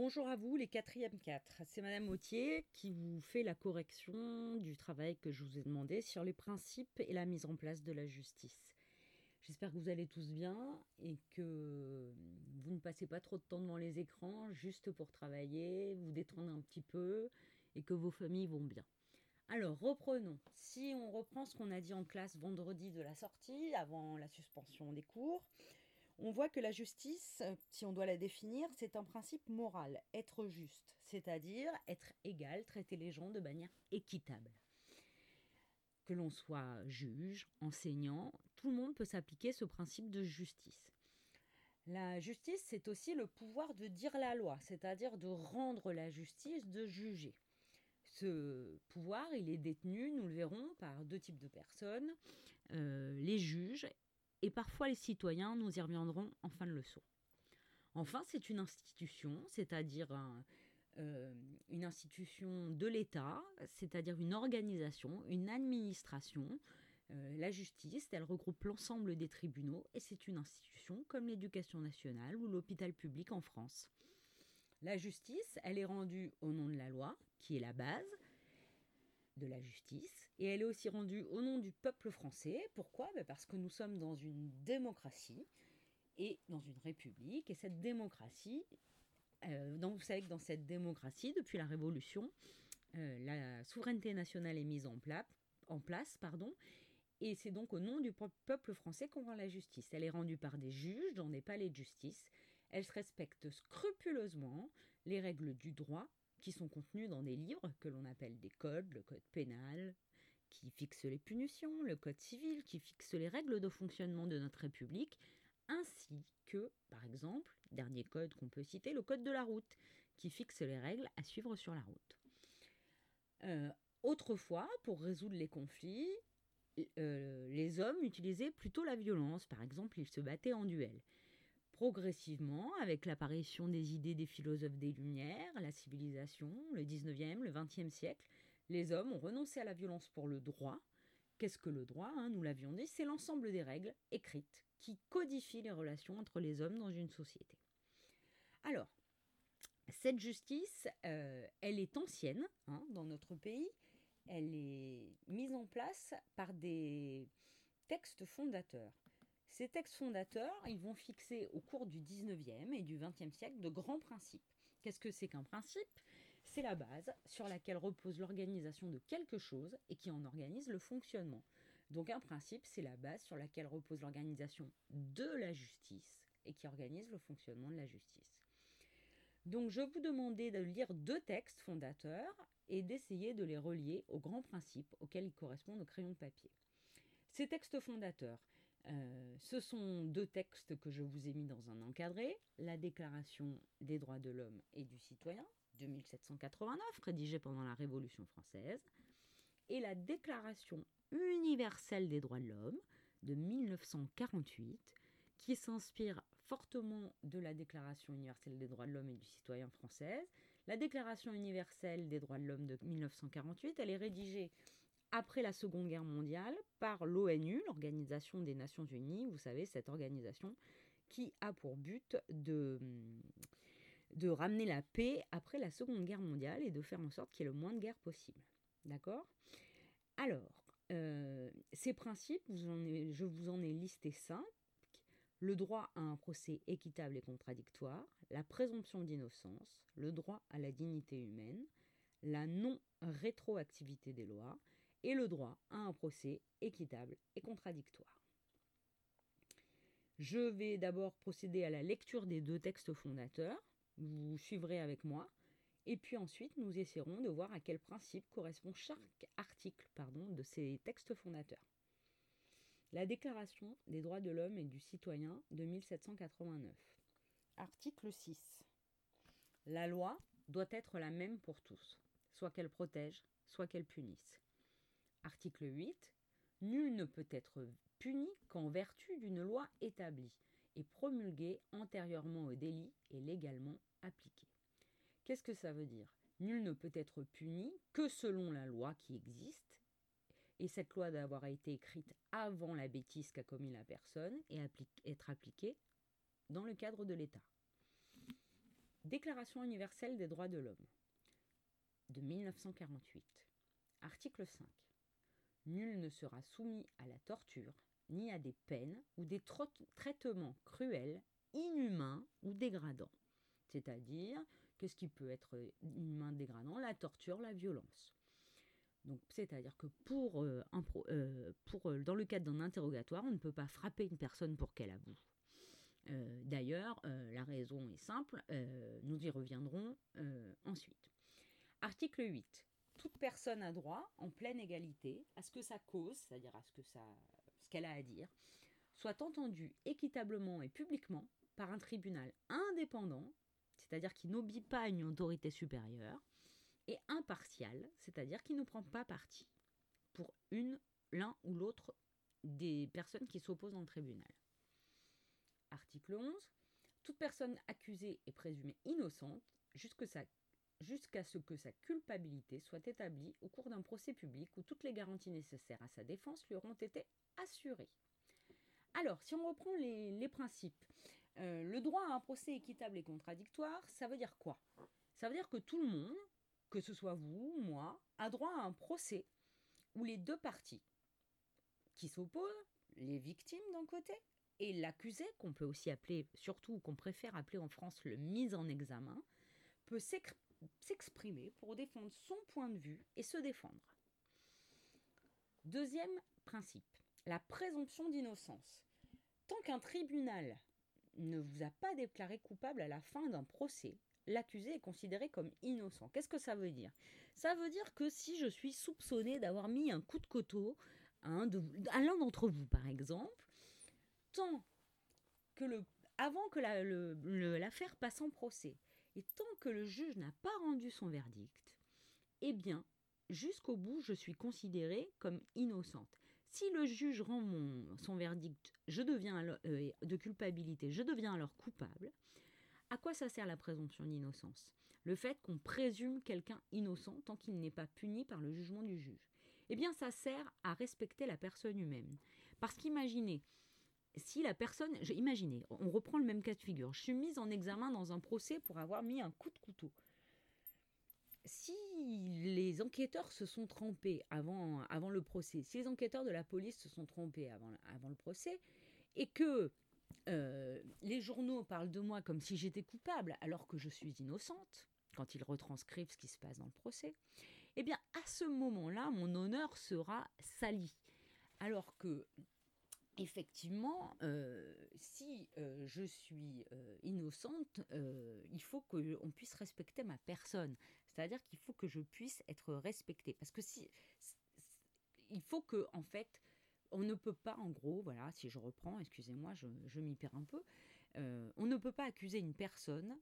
Bonjour à vous, les quatrièmes 4. C'est Madame Autier qui vous fait la correction du travail que je vous ai demandé sur les principes et la mise en place de la justice. J'espère que vous allez tous bien et que vous ne passez pas trop de temps devant les écrans juste pour travailler, vous détendre un petit peu et que vos familles vont bien. Alors, reprenons. Si on reprend ce qu'on a dit en classe vendredi de la sortie, avant la suspension des cours, on voit que la justice, si on doit la définir, c'est un principe moral, être juste, c'est-à-dire être égal, traiter les gens de manière équitable. Que l'on soit juge, enseignant, tout le monde peut s'appliquer ce principe de justice. La justice, c'est aussi le pouvoir de dire la loi, c'est-à-dire de rendre la justice, de juger. Ce pouvoir, il est détenu, nous le verrons, par deux types de personnes, euh, les juges et parfois les citoyens, nous y reviendrons en fin de leçon. Enfin, c'est une institution, c'est-à-dire euh, une institution de l'État, c'est-à-dire une organisation, une administration. Euh, la justice, elle regroupe l'ensemble des tribunaux et c'est une institution comme l'éducation nationale ou l'hôpital public en France. La justice, elle est rendue au nom de la loi, qui est la base, de la justice. Et elle est aussi rendue au nom du peuple français. Pourquoi? Ben, Parce que nous sommes dans une démocratie et dans une république. Et cette démocratie, euh, donc vous savez que dans cette démocratie, depuis la Révolution, euh, la souveraineté nationale est mise en, place. Pardon, et c'est donc au nom du peuple français qu'on rend la justice. Elle est rendue par des juges dans des palais de justice. Elle respecte scrupuleusement les règles du droit qui sont contenus dans des livres que l'on appelle des codes, le code pénal, qui fixe les punitions, le code civil, qui fixe les règles de fonctionnement de notre République, ainsi que, par exemple, dernier code qu'on peut citer, le code de la route, qui fixe les règles à suivre sur la route. Euh, autrefois, pour résoudre les conflits, euh, les hommes utilisaient plutôt la violence, par exemple, ils se battaient en duel. Progressivement, avec l'apparition des idées des philosophes des Lumières, la civilisation, le 19e, le 20e siècle, les hommes ont renoncé à la violence pour le droit. Qu'est-ce que le droit hein, Nous l'avions dit, c'est l'ensemble des règles écrites qui codifient les relations entre les hommes dans une société. Alors, cette justice, euh, elle est ancienne hein, dans notre pays. Elle est mise en place par des textes fondateurs. Ces textes fondateurs, ils vont fixer au cours du 19e et du 20e siècle de grands principes. Qu'est-ce que c'est qu'un principe? C'est la base sur laquelle repose l'organisation de quelque chose et qui en organise le fonctionnement. Donc un principe, c'est la base sur laquelle repose l'organisation de la justice et qui organise le fonctionnement de la justice. Donc je vous demandais de lire deux textes fondateurs et d'essayer de les relier aux grands principes auxquels ils correspondent au crayon de papier. Ces textes fondateurs, euh, ce sont deux textes que je vous ai mis dans un encadré. La Déclaration des droits de l'homme et du citoyen de 1789, rédigée pendant la Révolution française, et la Déclaration universelle des droits de l'homme de 1948, qui s'inspire fortement de la Déclaration universelle des droits de l'homme et du citoyen française. La Déclaration universelle des droits de l'homme de 1948, elle est rédigée après la Seconde Guerre mondiale par l'ONU, l'Organisation des Nations Unies, vous savez, cette organisation qui a pour but de, ramener la paix après la Seconde Guerre mondiale et de faire en sorte qu'il y ait le moins de guerre possible. D'accord? Alors, euh, ces principes, je vous en ai listé cinq. Le droit à un procès équitable et contradictoire, la présomption d'innocence, le droit à la dignité humaine, la non-rétroactivité des lois, et le droit à un procès équitable et contradictoire. Je vais d'abord procéder à la lecture des deux textes fondateurs, vous suivrez avec moi, et puis ensuite nous essaierons de voir à quel principe correspond chaque article de ces textes fondateurs. La Déclaration des droits de l'homme et du citoyen de 1789. Article 6. La loi doit être la même pour tous, soit qu'elle protège, soit qu'elle punisse. Article 8. Nul ne peut être puni qu'en vertu d'une loi établie et promulguée antérieurement au délit et légalement appliquée. Qu'est-ce que ça veut dire? Nul ne peut être puni que selon la loi qui existe, et cette loi d'avoir été écrite avant la bêtise qu'a commis la personne et être appliquée dans le cadre de l'État. Déclaration universelle des droits de l'homme de 1948. Article 5. Nul ne sera soumis à la torture, ni à des peines ou des traitements cruels, inhumains ou dégradants. C'est-à-dire, qu'est-ce qui peut être inhumain, dégradant? La torture, la violence. Donc, c'est-à-dire que pour, euh, euh, pour euh, dans le cadre d'un interrogatoire, on ne peut pas frapper une personne pour qu'elle avoue. D'ailleurs, la raison est simple, nous y reviendrons ensuite. Article 8. Toute personne a droit, en pleine égalité, à ce que sa cause, c'est-à-dire à ce qu'elle a à dire, soit entendue équitablement et publiquement par un tribunal indépendant, c'est-à-dire qui n'obéit pas à une autorité supérieure, et impartial, c'est-à-dire qui ne prend pas parti pour une, l'un ou l'autre des personnes qui s'opposent dans le tribunal. Article 11. Toute personne accusée est présumée innocente jusqu'à ce que sa culpabilité soit établie au cours d'un procès public où toutes les garanties nécessaires à sa défense lui auront été assurées. Alors, si on reprend les, principes, euh, le droit à un procès équitable et contradictoire, ça veut dire quoi? Ça veut dire que tout le monde, que ce soit vous, moi, a droit à un procès où les deux parties qui s'opposent, les victimes d'un côté et l'accusé, qu'on peut aussi appeler, surtout qu'on préfère appeler en France le mise en examen, peut s'exprimer pour défendre son point de vue et se défendre. Deuxième principe, la présomption d'innocence. Tant qu'un tribunal ne vous a pas déclaré coupable à la fin d'un procès, l'accusé est considéré comme innocent. Qu'est-ce que ça veut dire? Ça veut dire que si je suis soupçonné d'avoir mis un coup de couteau à l'un d'entre vous, par exemple, avant que l'affaire passe en procès, et tant que le juge n'a pas rendu son verdict, eh bien, jusqu'au bout, je suis considérée comme innocente. Si le juge rend son verdict je deviens euh, de culpabilité, je deviens alors coupable, à quoi ça sert la présomption d'innocence? Le fait qu'on présume quelqu'un innocent tant qu'il n'est pas puni par le jugement du juge. Eh bien, ça sert à respecter la personne humaine. Parce qu'imaginez, si la personne, imaginez, on reprend le même cas de figure, je suis mise en examen dans un procès pour avoir mis un coup de couteau. Si les enquêteurs se sont trompés avant, avant le procès, si les enquêteurs de la police se sont trompés avant, avant le procès, et que euh, les journaux parlent de moi comme si j'étais coupable alors que je suis innocente, quand ils retranscrivent ce qui se passe dans le procès, eh bien à ce moment-là, mon honneur sera sali. Alors que, effectivement, euh, si euh, je suis innocente, il faut qu'on puisse respecter ma personne. C'est-à-dire qu'il faut que je puisse être respectée. Parce que si... Il faut que, en fait, on ne peut pas, en gros, voilà, si je reprends, excusez-moi, je, m'y perds un peu, euh, on ne peut pas accuser une personne,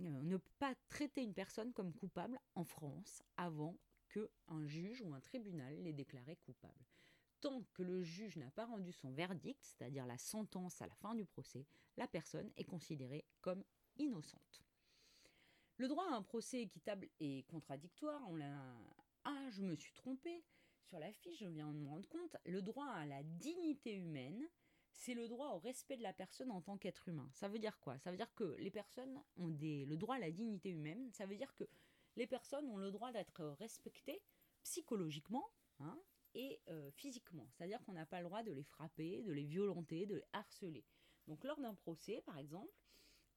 euh, on ne peut pas traiter une personne comme coupable en France avant qu'un juge ou un tribunal l'ait déclaré coupable. Tant que le juge n'a pas rendu son verdict, c'est-à-dire la sentence à la fin du procès, la personne est considérée comme innocente. Le droit à un procès équitable et contradictoire, on l'a... Ah, je me suis trompée sur la fiche, je viens de me rendre compte, le droit à la dignité humaine, c'est le droit au respect de la personne en tant qu'être humain. Ça veut dire quoi? Ça veut dire que les personnes ont des, le droit à la dignité humaine, ça veut dire que les personnes ont le droit d'être respectées psychologiquement hein, et euh, physiquement. C'est-à-dire qu'on n'a pas le droit de les frapper, de les violenter, de les harceler. Donc lors d'un procès, par exemple,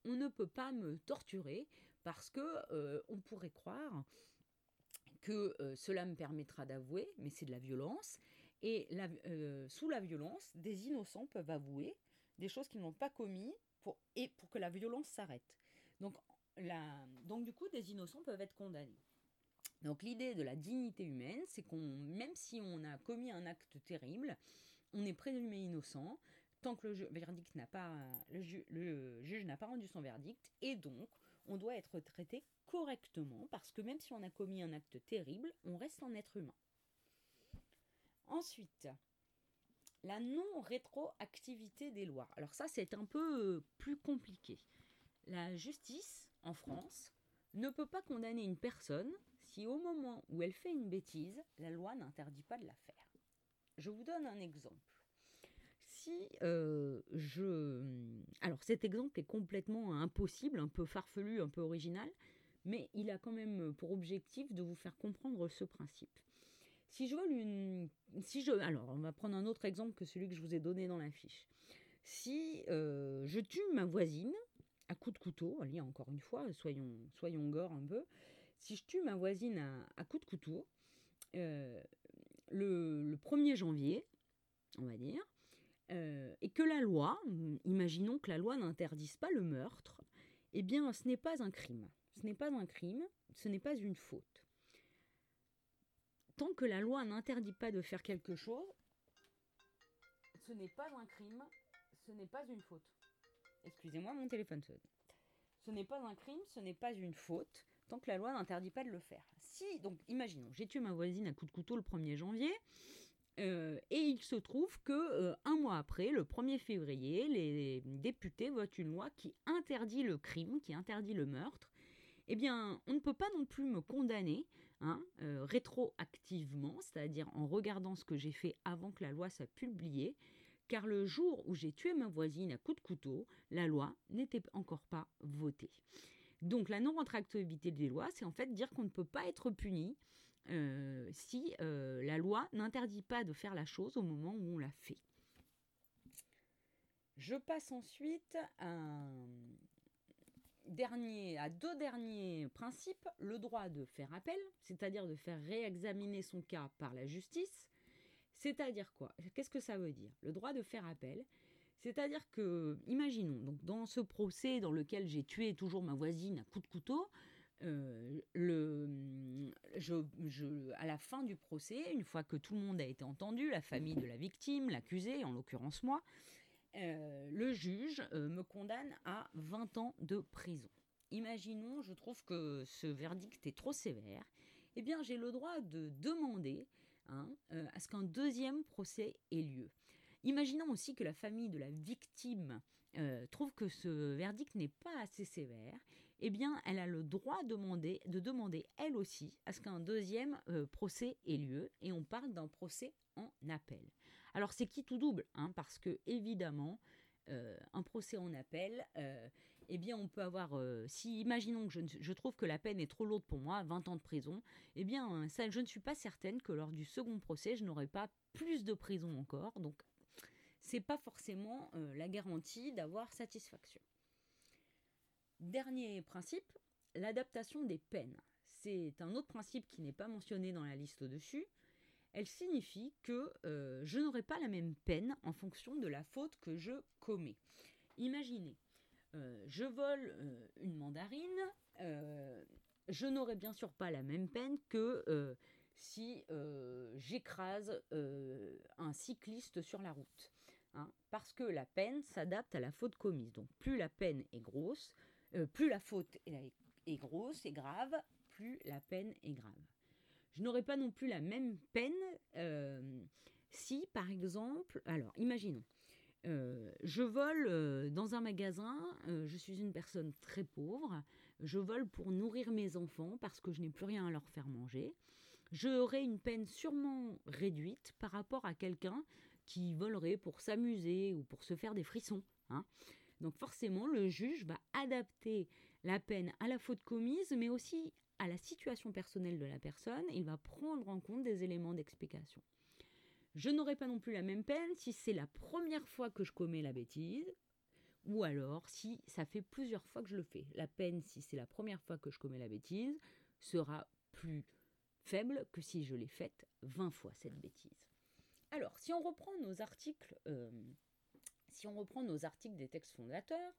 on ne peut pas me torturer parce que euh, on pourrait croire que euh, cela me permettra d'avouer, mais c'est de la violence. Et sous la violence, des innocents peuvent avouer des choses qu'ils n'ont pas commis pour, et pour que la violence s'arrête. Donc, donc du coup, des innocents peuvent être condamnés. Donc l'idée de la dignité humaine, c'est qu'on, même si on a commis un acte terrible, on est présumé innocent tant que le verdict n'a pas, le, juge n'a pas rendu son verdict, et donc on doit être traité correctement, parce que même si on a commis un acte terrible, on reste un être humain. Ensuite, la non-rétroactivité des lois. Alors ça, c'est un peu plus compliqué. La justice, en France, ne peut pas condamner une personne si au moment où elle fait une bêtise, la loi n'interdit pas de la faire. Je vous donne un exemple. si euh, je... Alors cet exemple est complètement impossible, un peu farfelu, un peu original, mais il a quand même pour objectif de vous faire comprendre ce principe. Si je vole une... Si je... Alors, on va prendre un autre exemple que celui que je vous ai donné dans la fiche. Si euh, je tue ma voisine à coup de couteau, allez, encore une fois, soyons, soyons gore un peu, si je tue ma voisine à, à coup de couteau, euh, le, le 1er janvier, on va dire, euh, et que la loi, imaginons que la loi n'interdise pas le meurtre, eh bien ce n'est pas un crime. Ce n'est pas un crime, ce n'est pas une faute. Tant que la loi n'interdit pas de faire quelque chose, ce n'est pas un crime, ce n'est pas une faute. Excusez-moi, mon téléphone sonne. Ce n'est pas un crime, ce n'est pas une faute, tant que la loi n'interdit pas de le faire. Si, donc, imaginons, j'ai tué ma voisine à coup de couteau le 1er janvier, euh, et il se trouve que euh, un mois après, le 1er février, les députés votent une loi qui interdit le crime, qui interdit le meurtre. Eh bien, on ne peut pas non plus me condamner hein, euh, rétroactivement, c'est-à-dire en regardant ce que j'ai fait avant que la loi soit publiée, car le jour où j'ai tué ma voisine à coup de couteau, la loi n'était encore pas votée. Donc la non-retractabilité des lois, c'est en fait dire qu'on ne peut pas être puni euh, si euh, la loi n'interdit pas de faire la chose au moment où on l'a fait. Je passe ensuite à deux derniers principes. Le droit de faire appel, c'est-à-dire de faire réexaminer son cas par la justice. C'est-à-dire quoi? Qu'est-ce que ça veut dire? Le droit de faire appel, c'est-à-dire que, imaginons, donc dans ce procès dans lequel j'ai tué toujours ma voisine à coup de couteau, euh, à la fin du procès, une fois que tout le monde a été entendu, la famille de la victime, l'accusé, en l'occurrence moi, euh, le juge euh, me condamne à 20 ans de prison. Imaginons, je trouve que ce verdict est trop sévère. Eh bien, j'ai le droit de demander hein, à ce qu'un deuxième procès ait lieu. Imaginons aussi que la famille de la victime trouve que ce verdict n'est pas assez sévère eh bien, elle a le droit de demander, de demander elle aussi à ce qu'un deuxième euh, procès ait lieu, et on parle d'un procès en appel. Alors, c'est qui tout double hein, Parce que, évidemment, euh, un procès en appel, euh, eh bien, on peut avoir, si imaginons que je, trouve que la peine est trop lourde pour moi, 20 ans de prison, eh bien, ça, je ne suis pas certaine que lors du second procès, je n'aurai pas plus de prison encore. Donc, c'est pas forcément la garantie d'avoir satisfaction. Dernier principe, l'adaptation des peines. C'est un autre principe qui n'est pas mentionné dans la liste au-dessus. Elle signifie que euh, je n'aurai pas la même peine en fonction de la faute que je commets. Imaginez, euh, je vole euh, une mandarine, je n'aurai bien sûr pas la même peine que si j'écrase un cycliste sur la route. Hein, parce que la peine s'adapte à la faute commise. Donc plus la peine est grosse, euh, plus la faute est, grosse et grave, plus la peine est grave. Je n'aurai pas non plus la même peine euh, si, par exemple, alors imaginons, euh, je vole dans un magasin, je suis une personne très pauvre, je vole pour nourrir mes enfants parce que je n'ai plus rien à leur faire manger. J'aurai une peine sûrement réduite par rapport à quelqu'un qui volerait pour s'amuser ou pour se faire des frissons. Hein. Donc forcément, le juge va adapter la peine à la faute commise, mais aussi à la situation personnelle de la personne. Il va prendre en compte des éléments d'explication. Je n'aurai pas non plus la même peine si c'est la première fois que je commets la bêtise, ou alors si ça fait plusieurs fois que je le fais. La peine, si c'est la première fois que je commets la bêtise, sera plus faible que si je l'ai faite 20 fois cette bêtise. Alors, si on reprend nos articles euh, si on reprend nos articles des textes fondateurs,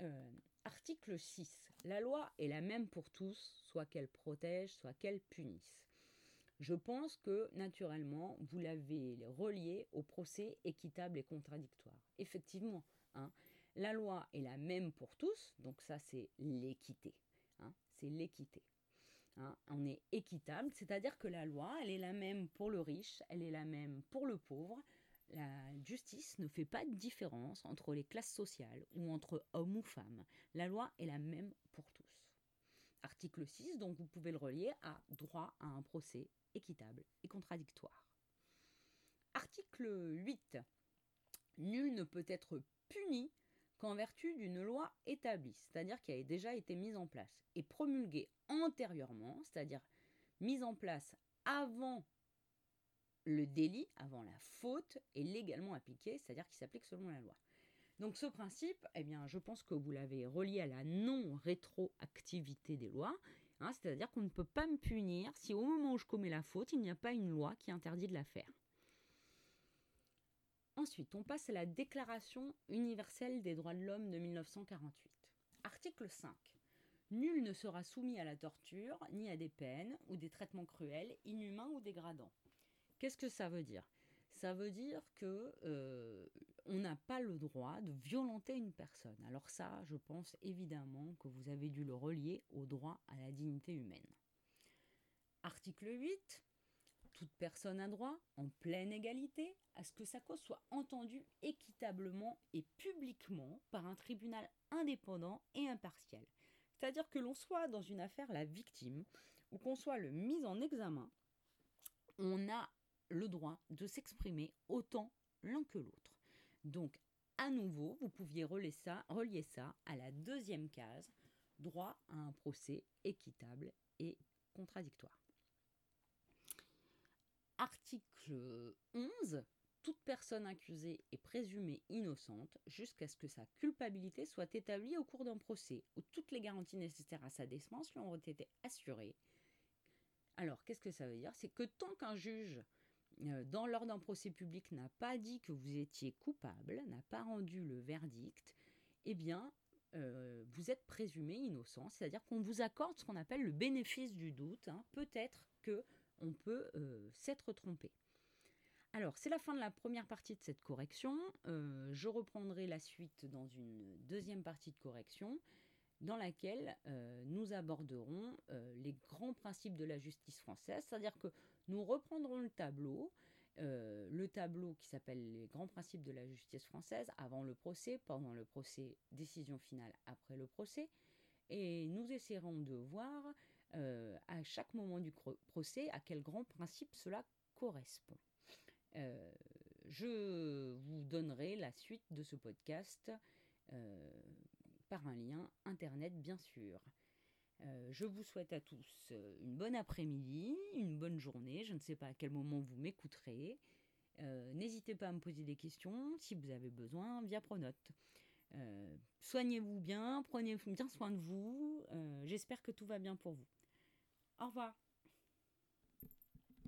euh, article 6, la loi est la même pour tous, soit qu'elle protège, soit qu'elle punisse. Je pense que naturellement, vous l'avez relié au procès équitable et contradictoire. Effectivement, hein, la loi est la même pour tous, donc ça c'est l'équité. Hein, c'est l'équité. Hein. on est équitable, c'est-à-dire que la loi, elle est la même pour le riche, elle est la même pour le pauvre, la justice ne fait pas de différence entre les classes sociales ou entre hommes ou femmes. La loi est la même pour tous. Article 6, donc vous pouvez le relier à droit à un procès équitable et contradictoire. Article 8. Nul ne peut être puni qu'en vertu d'une loi établie, c'est-à-dire qui a déjà été mise en place, et promulguée antérieurement, c'est-à-dire mise en place avant le délit, avant la faute, est légalement appliqué, c'est-à-dire qui s'applique selon la loi. Donc ce principe, eh bien, je pense que vous l'avez relié à la non-rétroactivité des lois, hein, c'est-à-dire qu'on ne peut pas me punir si au moment où je commets la faute, il n'y a pas une loi qui interdit de la faire. Ensuite, on passe à la Déclaration universelle des droits de l'homme de 1948. Article 5. Nul ne sera soumis à la torture, ni à des peines ou des traitements cruels, inhumains ou dégradants. Qu'est-ce que ça veut dire? Ça veut dire que euh, on n'a pas le droit de violenter une personne. Alors ça, je pense évidemment que vous avez dû le relier au droit à la dignité humaine. Article 8 toute personne a droit, en pleine égalité, à ce que sa cause soit entendue équitablement et publiquement par un tribunal indépendant et impartial. C'est-à-dire que l'on soit dans une affaire la victime ou qu'on soit le mis en examen, on a le droit de s'exprimer autant l'un que l'autre. Donc, à nouveau, vous pouviez relier ça, relier ça à la deuxième case, droit à un procès équitable et contradictoire. Article 11. Toute personne accusée est présumée innocente jusqu'à ce que sa culpabilité soit établie au cours d'un procès où toutes les garanties nécessaires à sa défense lui ont été assurées. Alors, qu'est-ce que ça veut dire? C'est que tant qu'un juge, dans l'ordre d'un procès public, n'a pas dit que vous étiez coupable, n'a pas rendu le verdict, eh bien, euh, vous êtes présumé innocent, c'est-à-dire qu'on vous accorde ce qu'on appelle le bénéfice du doute. Hein. Peut-être que on peut euh, s'être trompé. Alors, c'est la fin de la première partie de cette correction. Euh, je reprendrai la suite dans une deuxième partie de correction dans laquelle euh, nous aborderons les grands principes de la justice française, c'est-à-dire que nous reprendrons le tableau, le tableau qui s'appelle les grands principes de la justice française avant le procès, pendant le procès, décision finale après le procès, et nous essaierons de voir euh, à chaque moment du procès à quel grand principe cela correspond. Euh, je vous donnerai la suite de ce podcast euh, par un lien internet bien sûr. Je vous souhaite à tous une bonne après-midi, une bonne journée. Je ne sais pas à quel moment vous m'écouterez. N'hésitez pas à me poser des questions si vous avez besoin via Pronote. soignez-vous bien, prenez bien soin de vous. J'espère que tout va bien pour vous. Au revoir.